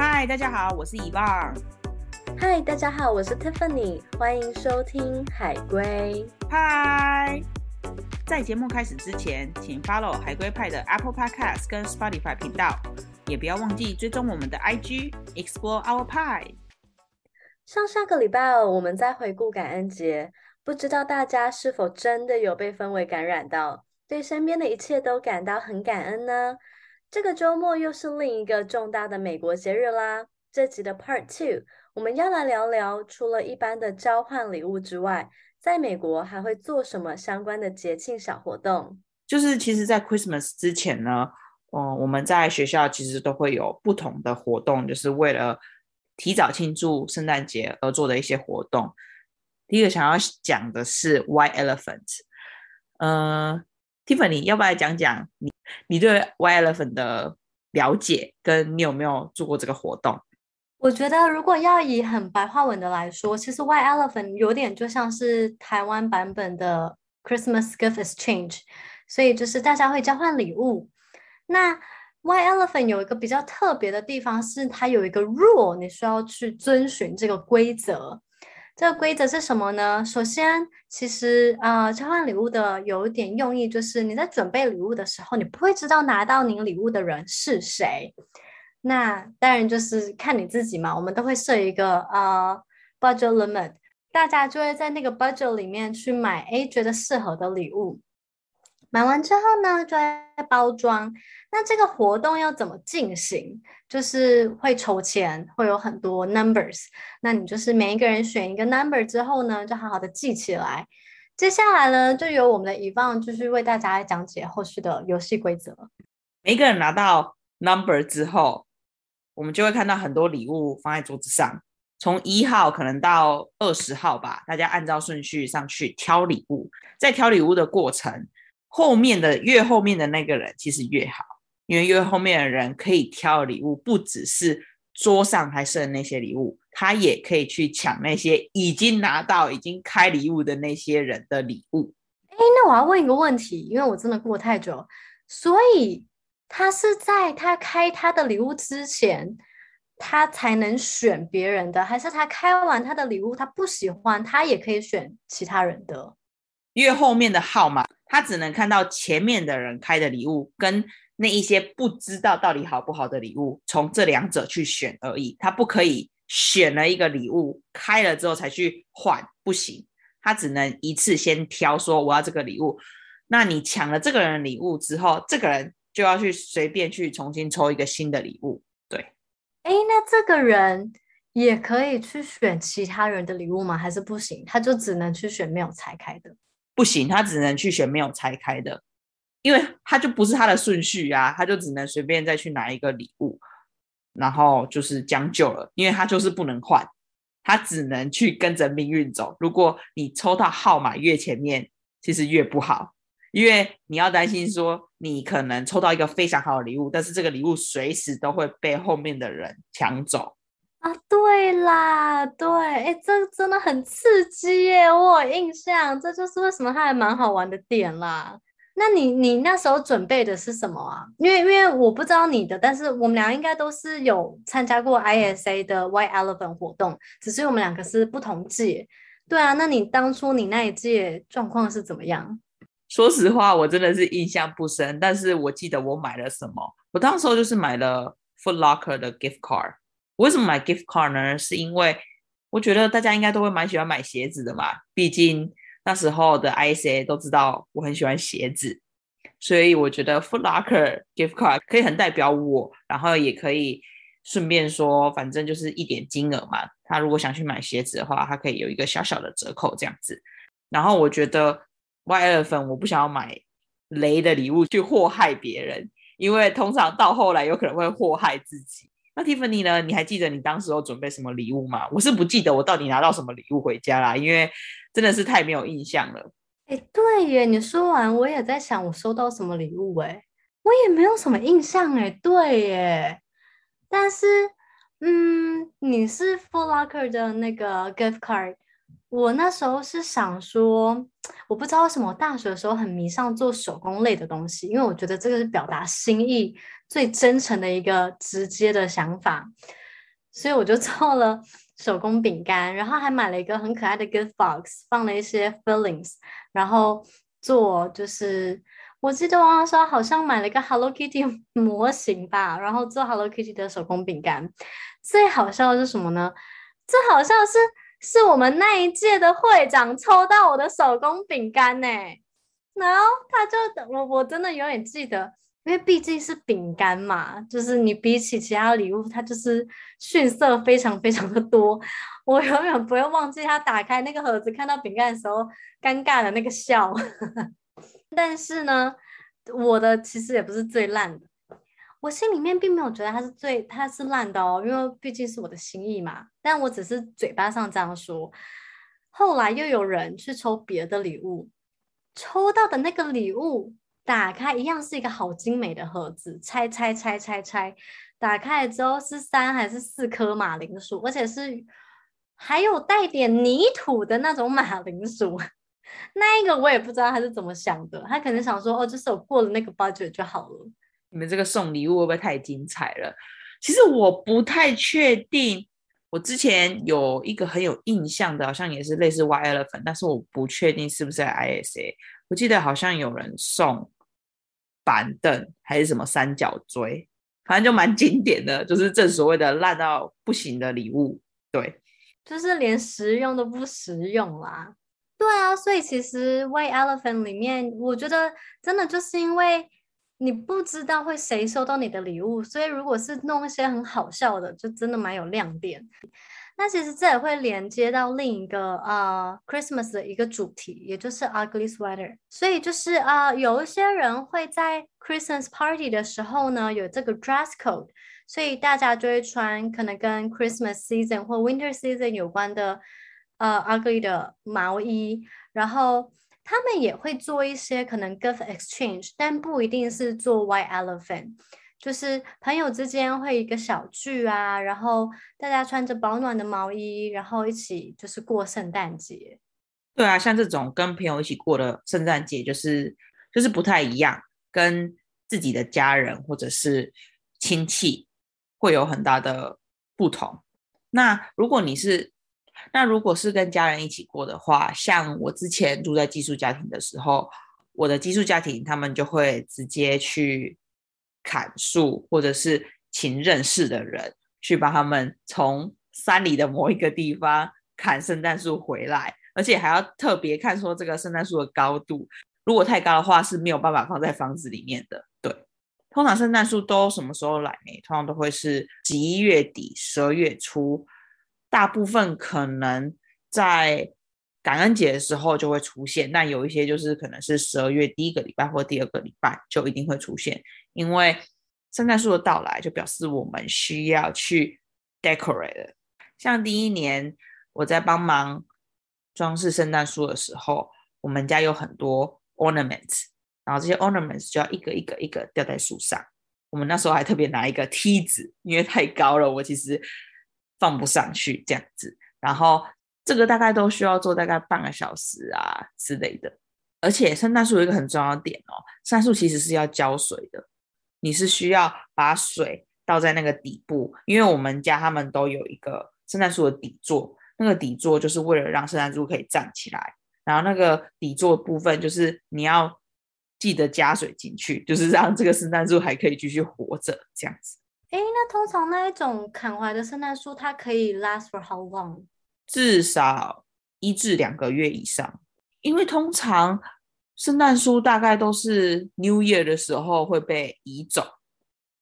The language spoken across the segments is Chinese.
嗨，大家好，我是 Yvonne。嗨，大家好，我是 Tiffany。欢迎收听海龟。嗨，在节目开始之前，请 follow 海龟派的 Apple Podcast 跟 Spotify 频道，也不要忘记追踪我们的 IG Explore Our Pie。上上个礼拜我们在回顾感恩节，不知道大家是否真的有被氛围感染到，对身边的一切都感到很感恩呢？这个周末又是另一个重大的美国节日啦。这集的 Part Two，我们要来聊聊，除了一般的交换礼物之外，在美国还会做什么相关的节庆小活动？就是其实，在 Christmas 之前呢，嗯，我们在学校其实都会有不同的活动，就是为了。提早庆祝圣诞节而做的一些活动。第一个想要讲的是 White Elephant。呃，Tiffany，要不要讲讲你你对 White Elephant 的了解，跟你有没有做过这个活动？我觉得如果要以很白话文的来说，其实 White Elephant 有点就像是台湾版本的 Christmas Gift Exchange，所以就是大家会交换礼物。那 White Elephant 有一个比较特别的地方，是它有一个 rule，你需要去遵循这个规则。这个规则是什么呢？首先，其实、呃，交换礼物的有一点用意，就是你在准备礼物的时候，你不会知道拿到你礼物的人是谁。那当然就是看你自己嘛。我们都会设一个呃 budget limit，大家就会在那个 budget 里面去买，诶，觉得适合的礼物。买完之后呢，就要包装。那这个活动要怎么进行？就是会抽签，会有很多 numbers。那你就是每一个人选一个 number 之后呢，就好好的记起来。接下来呢，就由我们的 YVON 就是为大家来讲解后续的游戏规则。每一个人拿到 number 之后，我们就会看到很多礼物放在桌子上，从一号可能到二十号吧，大家按照顺序上去挑礼物。在挑礼物的过程。后面的越后面的那个人其实越好，因为越后面的人可以挑礼物不只是桌上还剩那些礼物，他也可以去抢那些已经拿到、已经开礼物的那些人的礼物。哎，那我要问一个问题，因为我真的过太久，所以他是在他开他的礼物之前，他才能选别人的，还是他开完他的礼物他不喜欢，他也可以选其他人的？越后面的号码。他只能看到前面的人开的礼物，跟那一些不知道到底好不好的礼物，从这两者去选而已。他不可以选了一个礼物开了之后才去换，不行。他只能一次先挑，说我要这个礼物。那你抢了这个人的礼物之后，这个人就要去随便去重新抽一个新的礼物。对，哎，那这个人也可以去选其他人的礼物吗？还是不行？他就只能去选没有拆开的。不行，他只能去选没有拆开的，因为他就不是他的顺序啊，他就只能随便再去拿一个礼物，然后就是将就了，因为他就是不能换，他只能去跟着命运走。如果你抽到号码越前面，其实越不好，因为你要担心说你可能抽到一个非常好的礼物，但是这个礼物随时都会被后面的人抢走。啊，对啦，对，哎，这真的很刺激耶，我有印象，这就是为什么它还蛮好玩的点啦。那你你那时候准备的是什么啊？因为因为我不知道你的，但是我们俩应该都是有参加过 ISA 的 White Elephant 活动，只是我们两个是不同届。对啊，那你当初你那一届状况是怎么样？说实话，我真的是印象不深，但是我记得我买了什么，我当时候就是买了 Foot Locker 的 gift card。为什么买 gift card 呢？是因为我觉得大家应该都会蛮喜欢买鞋子的嘛。毕竟那时候的 ISA 都知道我很喜欢鞋子，所以我觉得 Foot Locker gift card 可以很代表我，然后也可以顺便说，反正就是一点金额嘛。他如果想去买鞋子的话，他可以有一个小小的折扣这样子。然后我觉得 White Elephant 我不想要买雷的礼物去祸害别人，因为通常到后来有可能会祸害自己。那 Tiffany 呢？你还记得你当时有准备什么礼物吗？我是不记得我到底拿到什么礼物回家啦，因为真的是太没有印象了。哎，对耶，你说完我也在想我收到什么礼物哎，我也没有什么印象哎，对耶。但是，嗯，你是 Foot Locker 的那个 gift card。我那时候是想说，我不知道为什么，我大学的时候很迷上做手工类的东西，因为我觉得这个是表达心意最真诚的一个直接的想法。所以我就做了手工饼干，然后还买了一个很可爱的 gift box，放了一些 fillings，然后做就是我记得网上好像买了一个 Hello Kitty 模型吧，然后做 Hello Kitty 的手工饼干。最好笑的是什么呢？最好笑是是我们那一届的会长抽到我的手工饼干呢，然后他就我我真的永远记得。因为毕竟是饼干嘛，就是你比起其他礼物，它就是逊色非常非常的多。我永远不会忘记他打开那个盒子看到饼干的时候尴尬的那个笑。但是呢，我的其实也不是最烂的，我心里面并没有觉得它是最它是烂的哦，因为毕竟是我的心意嘛。但我只是嘴巴上这样说。后来又有人去抽别的礼物，抽到的那个礼物。打开一样是一个好精美的盒子，拆拆拆拆拆，打开了之后是三还是四颗马铃薯，而且是还有带点泥土的那种马铃薯。那一个我也不知道他是怎么想的，他可能想说哦，就是我过了那个 budget 就好了。你们这个送礼物会不会太精彩了？其实我不太确定。我之前有一个很有印象的，好像也是类似 Y Elephant，但是我不确定是不是 ISA。我记得好像有人送。板凳还是什么三角锥，反正就蛮经典的，就是正所谓的烂到不行的礼物。对，就是连实用都不实用啦。对啊，所以其实 White Elephant 里面，我觉得真的就是因为你不知道会谁收到你的礼物，所以如果是弄一些很好笑的，就真的蛮有亮点。那其实这也会连接到另一个呃 Christmas 的一个主题，也就是 ugly sweater。所以就是啊、有一些人会在 Christmas party 的时候呢，有这个 dress code，所以大家就会穿可能跟 Christmas season 或 Winter season 有关的呃 ugly 的毛衣，然后他们也会做一些可能 gift exchange，但不一定是做 white elephant。就是朋友之间会一个小聚啊，然后大家穿着保暖的毛衣，然后一起就是过圣诞节。对啊，像这种跟朋友一起过的圣诞节，就是就是不太一样，跟自己的家人或者是亲戚会有很大的不同。那如果你是，那如果是跟家人一起过的话，像我之前住在寄宿家庭的时候，我的寄宿家庭他们就会直接去。砍树，或者是请认识的人去帮他们从山里的某一个地方砍圣诞树回来，而且还要特别看说这个圣诞树的高度，如果太高的话是没有办法放在房子里面的。对，通常圣诞树都什么时候来呢？通常都会是十一月底、十二月初，大部分可能在感恩节的时候就会出现，那有一些就是可能是十二月第一个礼拜或第二个礼拜就一定会出现。因为圣诞树的到来，就表示我们需要去 decorate。像第一年我在帮忙装饰圣诞树的时候，我们家有很多 ornaments，然后这些 ornaments 就要一个一个一个吊在树上。我们那时候还特别拿一个梯子，因为太高了，我其实放不上去这样子。然后这个大概都需要做大概半个小时啊之类的。而且圣诞树有一个很重要的点哦，圣诞树其实是要浇水的。你是需要把水倒在那个底部，因为我们家他们都有一个圣诞树的底座，那个底座就是为了让圣诞树可以站起来，然后那个底座部分就是你要记得加水进去，就是 让这个圣诞树还可以继续活着这样子。诶，那通常那一种砍回来的圣诞树，它可以 last for how long？至少一至两个月以上，因为通常。圣诞树大概都是 New Year 的时候会被移走，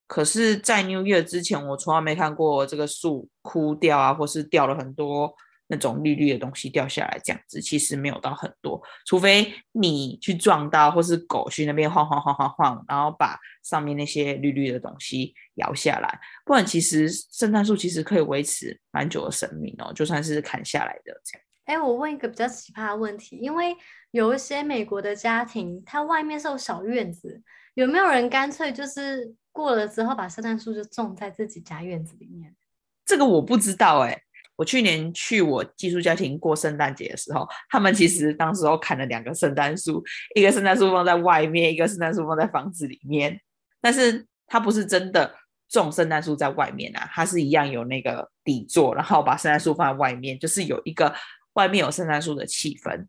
可是，在 New Year 之前，我从来没看过这个树枯掉啊，或是掉了很多那种绿绿的东西掉下来，这样子其实没有到很多，除非你去撞到，或是狗去那边晃晃晃晃晃，然后把上面那些绿绿的东西摇下来，不然其实圣诞树其实可以维持蛮久的生命哦，就算是砍下来的这样。哎，我问一个比较奇葩的问题，因为有一些美国的家庭，它外面是有小院子，有没有人干脆就是过了之后把圣诞树就种在自己家院子里面？这个我不知道哎。我去年去我寄宿家庭过圣诞节的时候，他们其实当时候砍了两个圣诞树，一个圣诞树放在外面，一个圣诞树放在房子里面，但是它不是真的种圣诞树在外面啊，它是一样有那个底座，然后把圣诞树放在外面，就是有一个外面有圣诞树的气氛。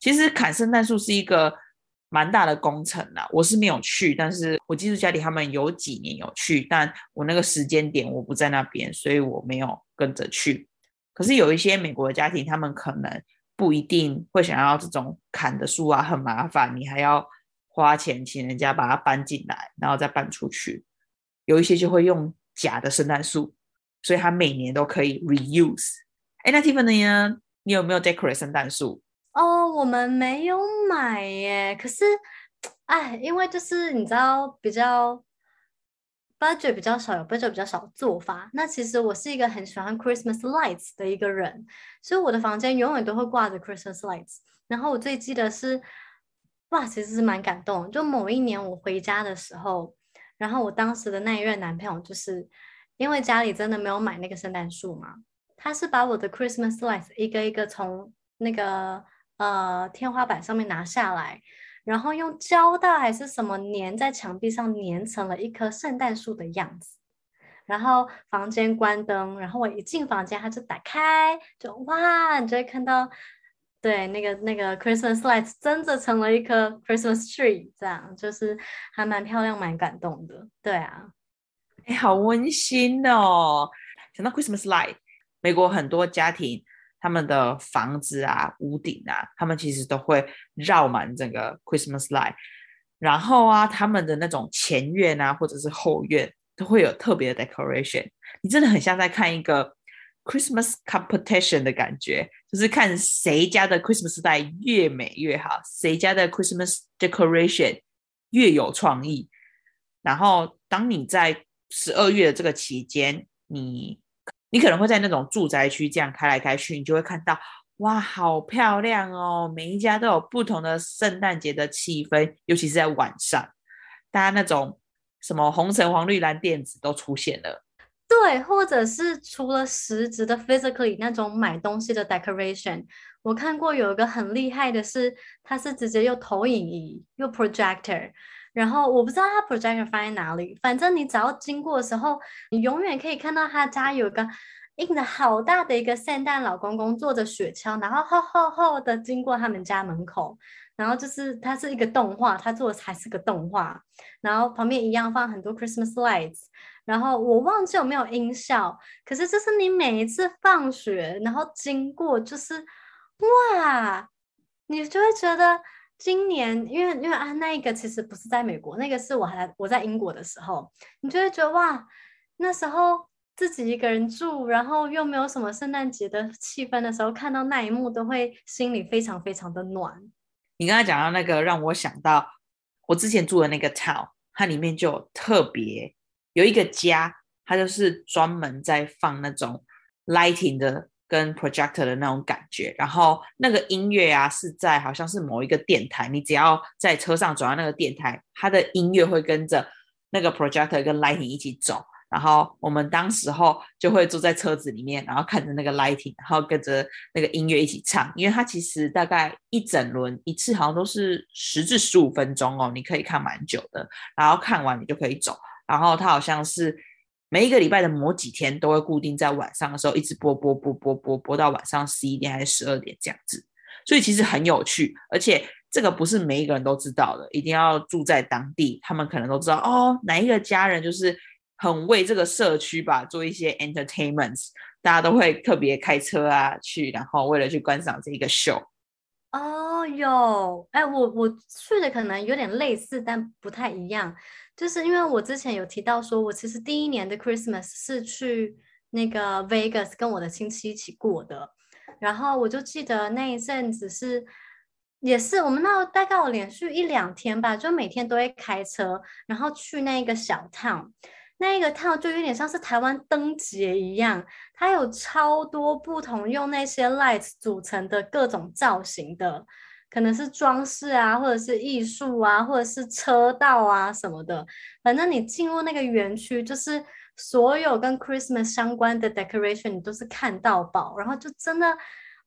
其实砍圣诞树是一个蛮大的工程啦，我是没有去，但是我寄宿家里他们有几年有去，但我那个时间点我不在那边，所以我没有跟着去。可是有一些美国的家庭，他们可能不一定会想要这种砍的树啊，很麻烦，你还要花钱请人家把它搬进来，然后再搬出去。有一些就会用假的圣诞树，所以它每年都可以 reuse。哎，那 Tiffany 呢？你有没有 decorate 圣诞树？哦，我们没有买耶。可是，哎，因为就是你知道，比较 budget 比较少，有 budget 比较少做法。那其实我是一个很喜欢 Christmas lights 的一个人，所以我的房间永远都会挂着 Christmas lights。然后我最记得是，哇，其实是蛮感动。就某一年我回家的时候。然后我当时的那一任男朋友，就是因为家里真的没有买那个圣诞树嘛，他是把我的 Christmas lights 一个一个从那个呃天花板上面拿下来，然后用胶带还是什么粘在墙壁上，粘成了一棵圣诞树的样子。然后房间关灯，然后我一进房间，他就打开，就哇，你就会看到。对，那个那个 Christmas lights 真的成了一棵 Christmas tree，这样就是还蛮漂亮，蛮感动的。对啊，哎，好温馨哦！想到 Christmas light，美国很多家庭他们的房子啊、屋顶啊，他们其实都会绕满整个 Christmas light，然后啊，他们的那种前院啊，或者是后院都会有特别的 decoration，你真的很像在看一个。Christmas competition 的感觉，就是看谁家的 Christmas 带越美越好，谁家的 Christmas decoration 越有创意。然后，当你在十二月的这个期间，你你可能会在那种住宅区这样开来开去，你就会看到，哇，好漂亮哦！每一家都有不同的圣诞节的气氛，尤其是在晚上，大家那种什么红橙黄绿蓝靛紫都出现了。对，或者是除了实质的 physically 那种买东西的 decoration，我看过有一个很厉害的是，它是直接用投影仪，用 projector，然后我不知道它 projector 放在哪里，反正你只要经过的时候，你永远可以看到他家有一个印的好大的一个圣诞老公公坐着雪橇，然后厚厚厚的经过他们家门口，然后就是它是一个动画，它做的还是个动画，然后旁边一样放很多 Christmas lights。然后我忘记有没有音效，可是就是你每一次放学，然后经过，就是哇，你就会觉得今年，因为因为啊，那一个其实不是在美国，那个是我还我在英国的时候，你就会觉得哇，那时候自己一个人住，然后又没有什么圣诞节的气氛的时候，看到那一幕都会心里非常非常的暖。你刚才讲到那个，让我想到我之前住的那个 town，它里面就特别。有一个家，它就是专门在放那种 lighting 的跟 projector 的那种感觉，然后那个音乐啊是在好像是某一个电台，你只要在车上走到那个电台，它的音乐会跟着那个 projector 跟 lighting 一起走，然后我们当时候就会坐在车子里面，然后看着那个 lighting，然后跟着那个音乐一起唱，因为它其实大概一整轮一次好像都是十至十五分钟哦，你可以看蛮久的，然后看完你就可以走。然后它好像是每一个礼拜的某几天都会固定在晚上的时候一直播播播播播播到晚上十一点还是十二点这样子，所以其实很有趣，而且这个不是每一个人都知道的，一定要住在当地，他们可能都知道哦，哪一个家人就是很为这个社区吧做一些 entertainments，大家都会特别开车啊去，然后为了去观赏这一个秀。哦，有，哎，我我去的可能有点类似，但不太一样。就是因为我之前有提到说，我其实第一年的 Christmas 是去那个 Vegas 跟我的亲戚一起过的，然后我就记得那一阵子是，也是我们那大概有连续一两天吧，就每天都会开车，然后去那个小 town，那个 town 就有点像是台湾灯节一样，它有超多不同用那些 lights 组成的各种造型的。可能是装饰啊，或者是艺术啊，或者是车道啊什么的。反正你进入那个园区，就是所有跟 Christmas 相关的 decoration，你都是看到饱，然后就真的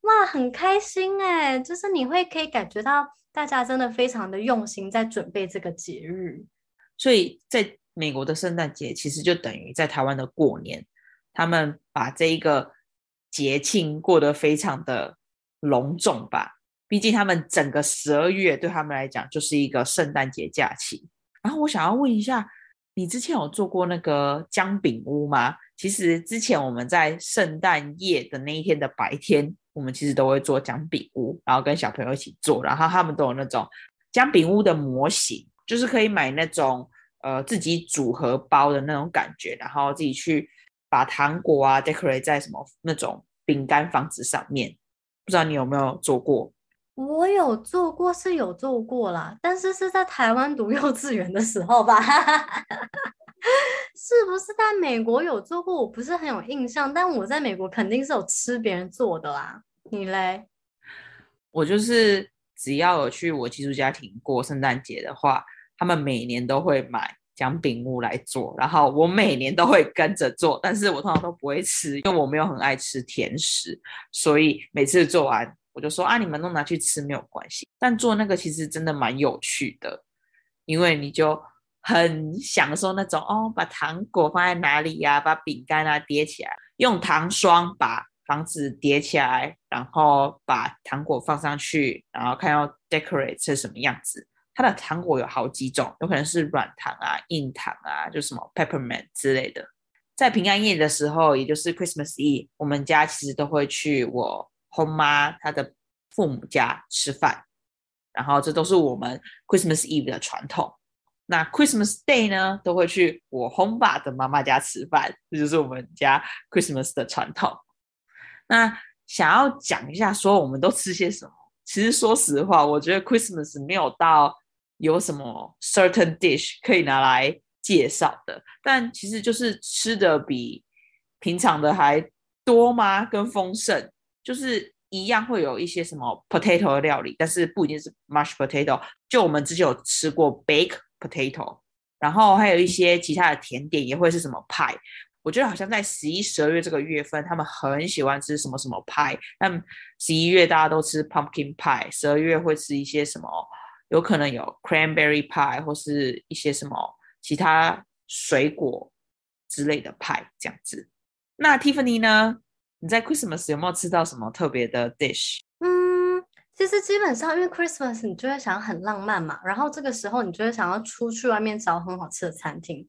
哇，很开心哎！就是你会可以感觉到大家真的非常的用心在准备这个节日。所以在美国的圣诞节其实就等于在台湾的过年，他们把这一个节庆过得非常的隆重吧。毕竟他们整个十二月对他们来讲就是一个圣诞节假期。然后我想要问一下，你之前有做过那个姜饼屋吗？其实之前我们在圣诞夜的那一天的白天，我们其实都会做姜饼屋，然后跟小朋友一起做，然后他们都有那种姜饼屋的模型，就是可以买那种。呃，自己组合包的那种感觉，然后自己去把糖果啊 decorate 在什么那种饼干房子上面，不知道你有没有做过？我有做过，是有做过啦，但是是在台湾读 幼稚园的时候吧，是不是在美国有做过？我不是很有印象，但我在美国肯定是有吃别人做的啦。你嘞？我就是只要有去我寄宿家庭过圣诞节的话。他们每年都会买姜饼屋来做，然后我每年都会跟着做，但是我通常都不会吃，因为我没有很爱吃甜食，所以每次做完我就说啊，你们都拿去吃没有关系。但做那个其实真的蛮有趣的，因为你就很享受那种哦，把糖果放在哪里呀、把饼干啊叠起来，用糖霜把房子叠起来，然后把糖果放上去，然后看要 decorate 是什么样子。它的糖果有好几种，有可能是软糖啊、硬糖啊，就什么 peppermint 之类的。在平安夜的时候，也就是 Christmas Eve，我们家其实都会去我后妈她的父母家吃饭，然后这都是我们 Christmas Eve 的传统。那 Christmas Day 呢，都会去我轰爸的妈妈家吃饭，这就是我们家 Christmas 的传统。那想要讲一下，说我们都吃些什么？其实说实话，我觉得 Christmas 没有到。有什么 certain dish 可以拿来介绍的？但其实就是吃的比平常的还多吗？跟丰盛，就是一样会有一些什么 potato 的料理，但是不一定是 mashed potato。就我们之前有吃过 bake potato，然后还有一些其他的甜点也会是什么派。我觉得好像在十一、十二月这个月份，他们很喜欢吃什么什么派。但十一月大家都吃 pumpkin pie，十二月会吃一些什么？有可能有 cranberry pie 或是一些什么其他水果之类的派这样子。那 Tiffany 呢？你在 Christmas 有没有吃到什么特别的 dish？嗯，其实基本上因为 Christmas 你就会想很浪漫嘛，然后这个时候你就会想要出去外面找很好吃的餐厅。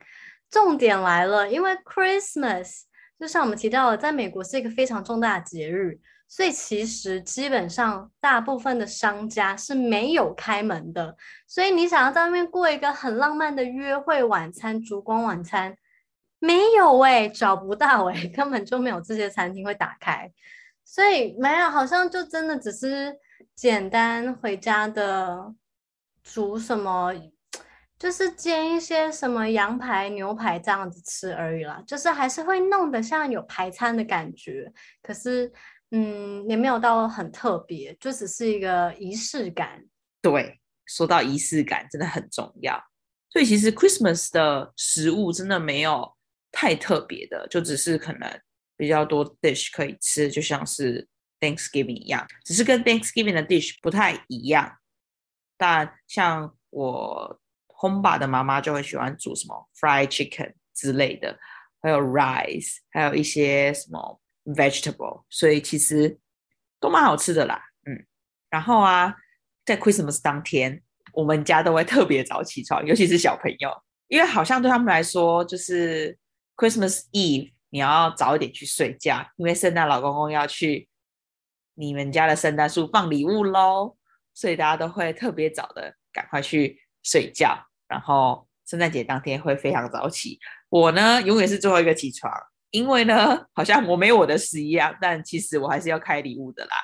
重点来了，因为 Christmas 就像我们提到的，在美国是一个非常重大的节日。所以其实基本上大部分的商家是没有开门的，所以你想要在外面过一个很浪漫的约会晚餐、烛光晚餐，没有哎，找不到哎，根本就没有这些餐厅会打开，所以没有，好像就真的只是简单回家的煮什么，就是煎一些什么羊排、牛排这样子吃而已啦，就是还是会弄得像有排餐的感觉，可是。嗯，也没有到很特别，就只是一个仪式感。对，说到仪式感，真的很重要。所以其实 Christmas 的食物真的没有太特别的，就只是可能比较多 dish 可以吃，就像是 Thanksgiving 一样，只是跟 Thanksgiving 的 dish 不太一样。但像我 home 爸的妈妈就会喜欢煮什么 fried chicken 之类的，还有 rice，还有一些什么。vegetable，所以其实都蛮好吃的啦，嗯，然后啊，在 Christmas 当天，我们家都会特别早起床，尤其是小朋友，因为好像对他们来说，就是 Christmas Eve 你要早一点去睡觉，因为圣诞老公公要去你们家的圣诞树放礼物喽，所以大家都会特别早的赶快去睡觉，然后圣诞节当天会非常早起，我呢永远是最后一个起床。因为呢，好像我没有我的事一样，但其实我还是要开礼物的啦。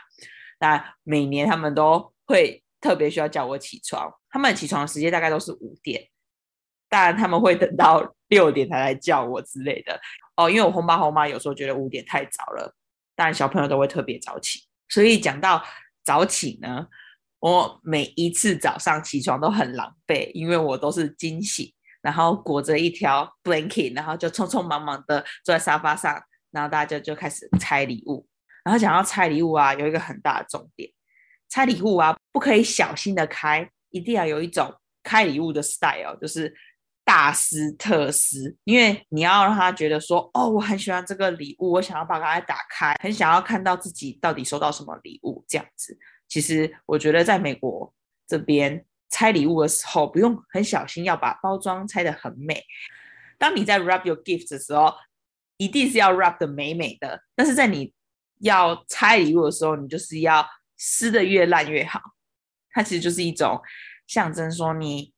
那每年他们都会特别需要叫我起床，他们起床的时间大概都是五点，当然他们会等到六点才来叫我之类的哦。因为我轰爸轰妈有时候觉得五点太早了，但小朋友都会特别早起。所以讲到早起呢，我每一次早上起床都很狼狈，因为我都是惊喜。然后裹着一条 blanket，然后就匆匆忙忙的坐在沙发上，然后大家就，就开始拆礼物。然后讲到拆礼物啊，有一个很大的重点，拆礼物啊不可以小心的开，一定要有一种开礼物的 style，就是大撕特撕，因为你要让他觉得说，哦，我很喜欢这个礼物，我想要把它打开，很想要看到自己到底收到什么礼物这样子。其实我觉得在美国这边拆礼物的时候，不用很小心，要把包装拆得很美。当你在 wrap your gift 的时候，一定是要 wrap 的美美的。但是在你要拆礼物的时候，你就是要撕得越烂越好。它其实就是一种象征，说你。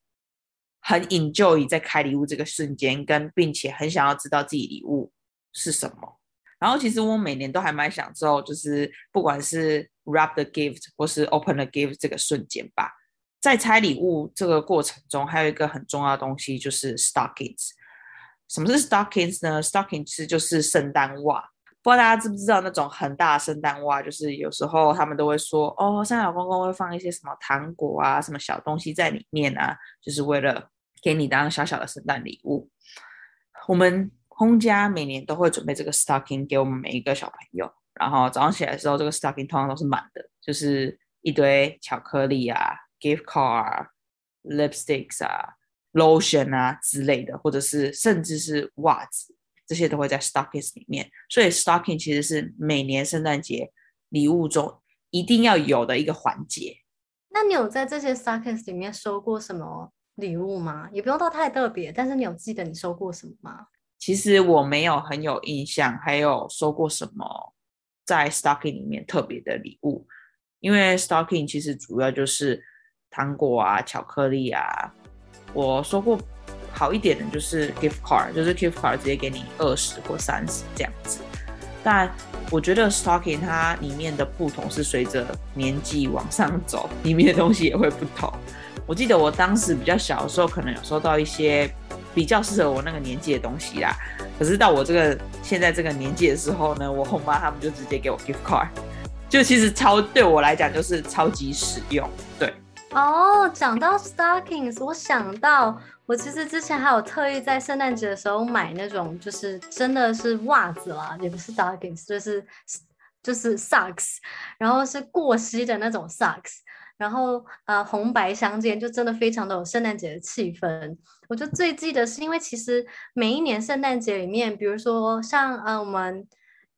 很 enjoy 在开礼物这个瞬间，跟并且很想要知道自己礼物是什么。然后其实我每年都还蛮享受，就是不管是 wrap the gift 或是 open the gift 这个瞬间吧。在拆礼物这个过程中，还有一个很重要的东西就是 stockings。什么是 stockings 呢？stockings 就是圣诞袜。不知道大家知不知道那种很大的圣诞袜，就是有时候他们都会说，哦，圣诞老公公会放一些什么糖果啊，什么小东西在里面啊，就是为了。给你当小小的圣诞礼物。我们轰家每年都会准备这个 stocking 给我们每一个小朋友。然后早上起来的时候，这个 stocking 通常都是满的，就是一堆巧克力啊、gift card、lipsticks 啊、lotion 啊之类的，或者是甚至是袜子，这些都会在 stockings 里面。所以 stocking 其实是每年圣诞节礼物中一定要有的一个环节。那你有在这些 stockings 里面收过什么？礼物吗？也不用到太特别，但是你有记得你收过什么吗？其实我没有很有印象，还有收过什么在 stocking 里面特别的礼物，因为 stocking 其实主要就是糖果啊、巧克力啊。我收过好一点的就是 gift card，就是 gift card 直接给你二十或三十这样子。但我觉得 stocking 它里面的不同是随着年纪往上走，里面的东西也会不同。我记得我当时比较小的时候，可能有收到一些比较适合我那个年纪的东西啦。可是到我这个现在这个年纪的时候呢，我后妈他们就直接给我 gift card，就其实超对我来讲就是超级实用。对，哦，讲到 stockings，我想到我其实之前还有特意在圣诞节的时候买那种，就是真的是袜子啦，也不是 stockings，就是就是 socks，然后是过膝的那种 socks。然后呃，红白相间，就真的非常的有圣诞节的气氛。我就最记得是因为其实每一年圣诞节里面，比如说像呃我们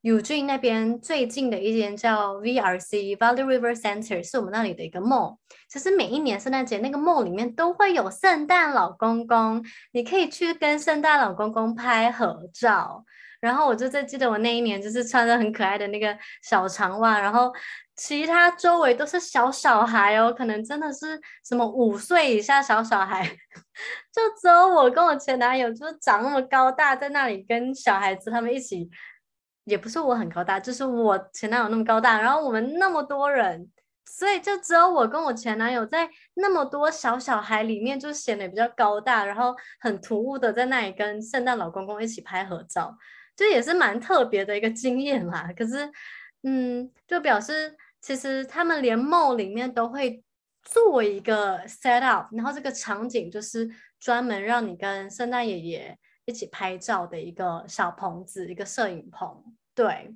Eugene 那边最近的一间叫 VRC Valley River Center，是我们那里的一个 mall。其实每一年圣诞节那个 mall 里面都会有圣诞老公公，你可以去跟圣诞老公公拍合照。然后我就最记得我那一年就是穿着很可爱的那个小长袜，然后。其他周围都是小小孩哦，可能真的是什么五岁以下小小孩，就只有我跟我前男友就是长那么高大，在那里跟小孩子他们一起，也不是我很高大，就是我前男友那么高大，然后我们那么多人，所以就只有我跟我前男友在那么多小小孩里面就显得比较高大，然后很突兀的在那里跟圣诞老公公一起拍合照，就也是蛮特别的一个经验啦。可是，嗯，就表示。其实他们连梦里面都会做一个 set up，然后这个场景就是专门让你跟圣诞爷爷一起拍照的一个小棚子，一个摄影棚。对，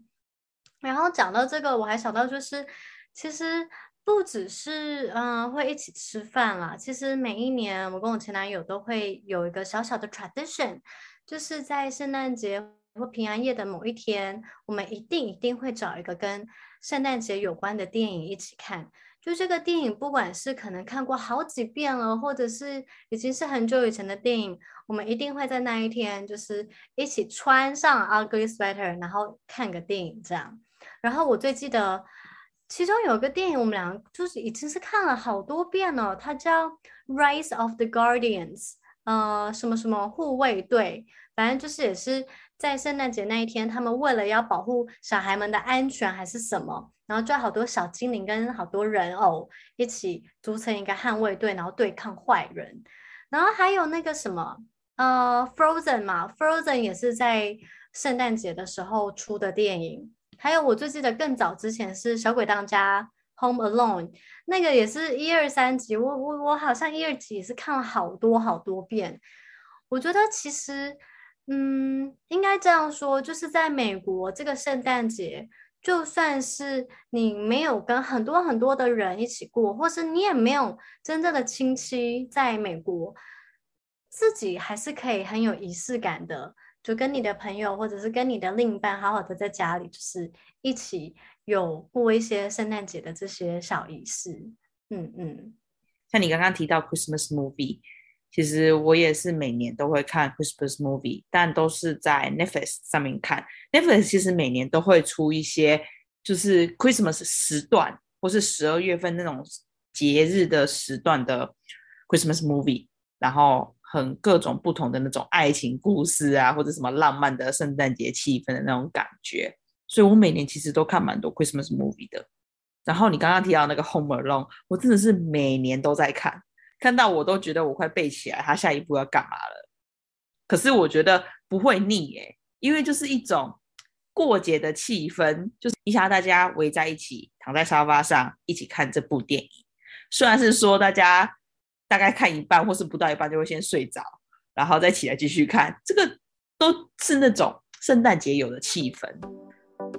然后讲到这个，我还想到就是，其实不只是嗯、会一起吃饭啦，其实每一年我跟我前男友都会有一个小小的 tradition，就是在圣诞节或平安夜的某一天，我们一定一定会找一个跟圣诞节有关的电影一起看，就这个电影，不管是可能看过好几遍了，或者是已经是很久以前的电影，我们一定会在那一天就是一起穿上 ugly sweater，然后看个电影这样。然后我最记得其中有一个电影，我们两个就是已经是看了好多遍了，它叫《Rise of the Guardians》，呃，什么什么护卫队，反正就是也是。在圣诞节那一天，他们为了要保护小孩们的安全还是什么，然后就好多小精灵跟好多人偶一起组成一个捍卫队，然后对抗坏人。然后还有那个什么，呃，Frozen 嘛，Frozen 也是在圣诞节的时候出的电影。还有我最记得更早之前是小鬼当家 Home Alone，那个也是一二三集，我我我好像一二集也是看了好多好多遍。我觉得其实。嗯，应该这样说，就是在美国这个圣诞节，就算是你没有跟很多很多的人一起过，或是你也没有真正的亲戚在美国，自己还是可以很有仪式感的，就跟你的朋友或者是跟你的另一半，好好的在家里，就是一起有过一些圣诞节的这些小仪式。嗯嗯，像你刚刚提到 Christmas movie，其实我也是每年都会看 Christmas movie，但都是在 Netflix 上面看。Netflix 其实每年都会出一些，就是 Christmas 时段或是十二月份那种节日的时段的 Christmas movie，然后很各种不同的那种爱情故事啊，或者什么浪漫的圣诞节气氛的那种感觉。所以我每年其实都看蛮多 Christmas movie 的。然后你刚刚提到那个 Home Alone，我真的是每年都在看，看到我都觉得我快背起来他下一步要干嘛了。可是我觉得不会腻耶，因为就是一种过节的气氛，就是一下大家围在一起，躺在沙发上一起看这部电影。虽然是说大家大概看一半或是不到一半就会先睡着，然后再起来继续看，这个都是那种圣诞节有的气氛。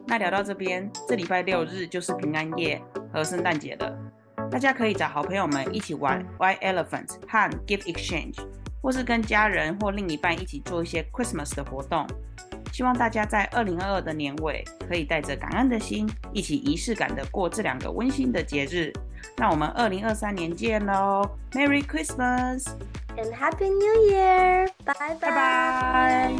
那聊到这边，这礼拜六日就是平安夜和圣诞节了。大家可以找好朋友们一起玩 White Elephant 和 Gift Exchange，或是跟家人或另一半一起做一些 Christmas 的活动。希望大家在二零二二的年尾可以带着感恩的心，一起仪式感的过这两个温馨的节日。那我们二零二三年见喽！Merry Christmas and Happy New Year！拜拜。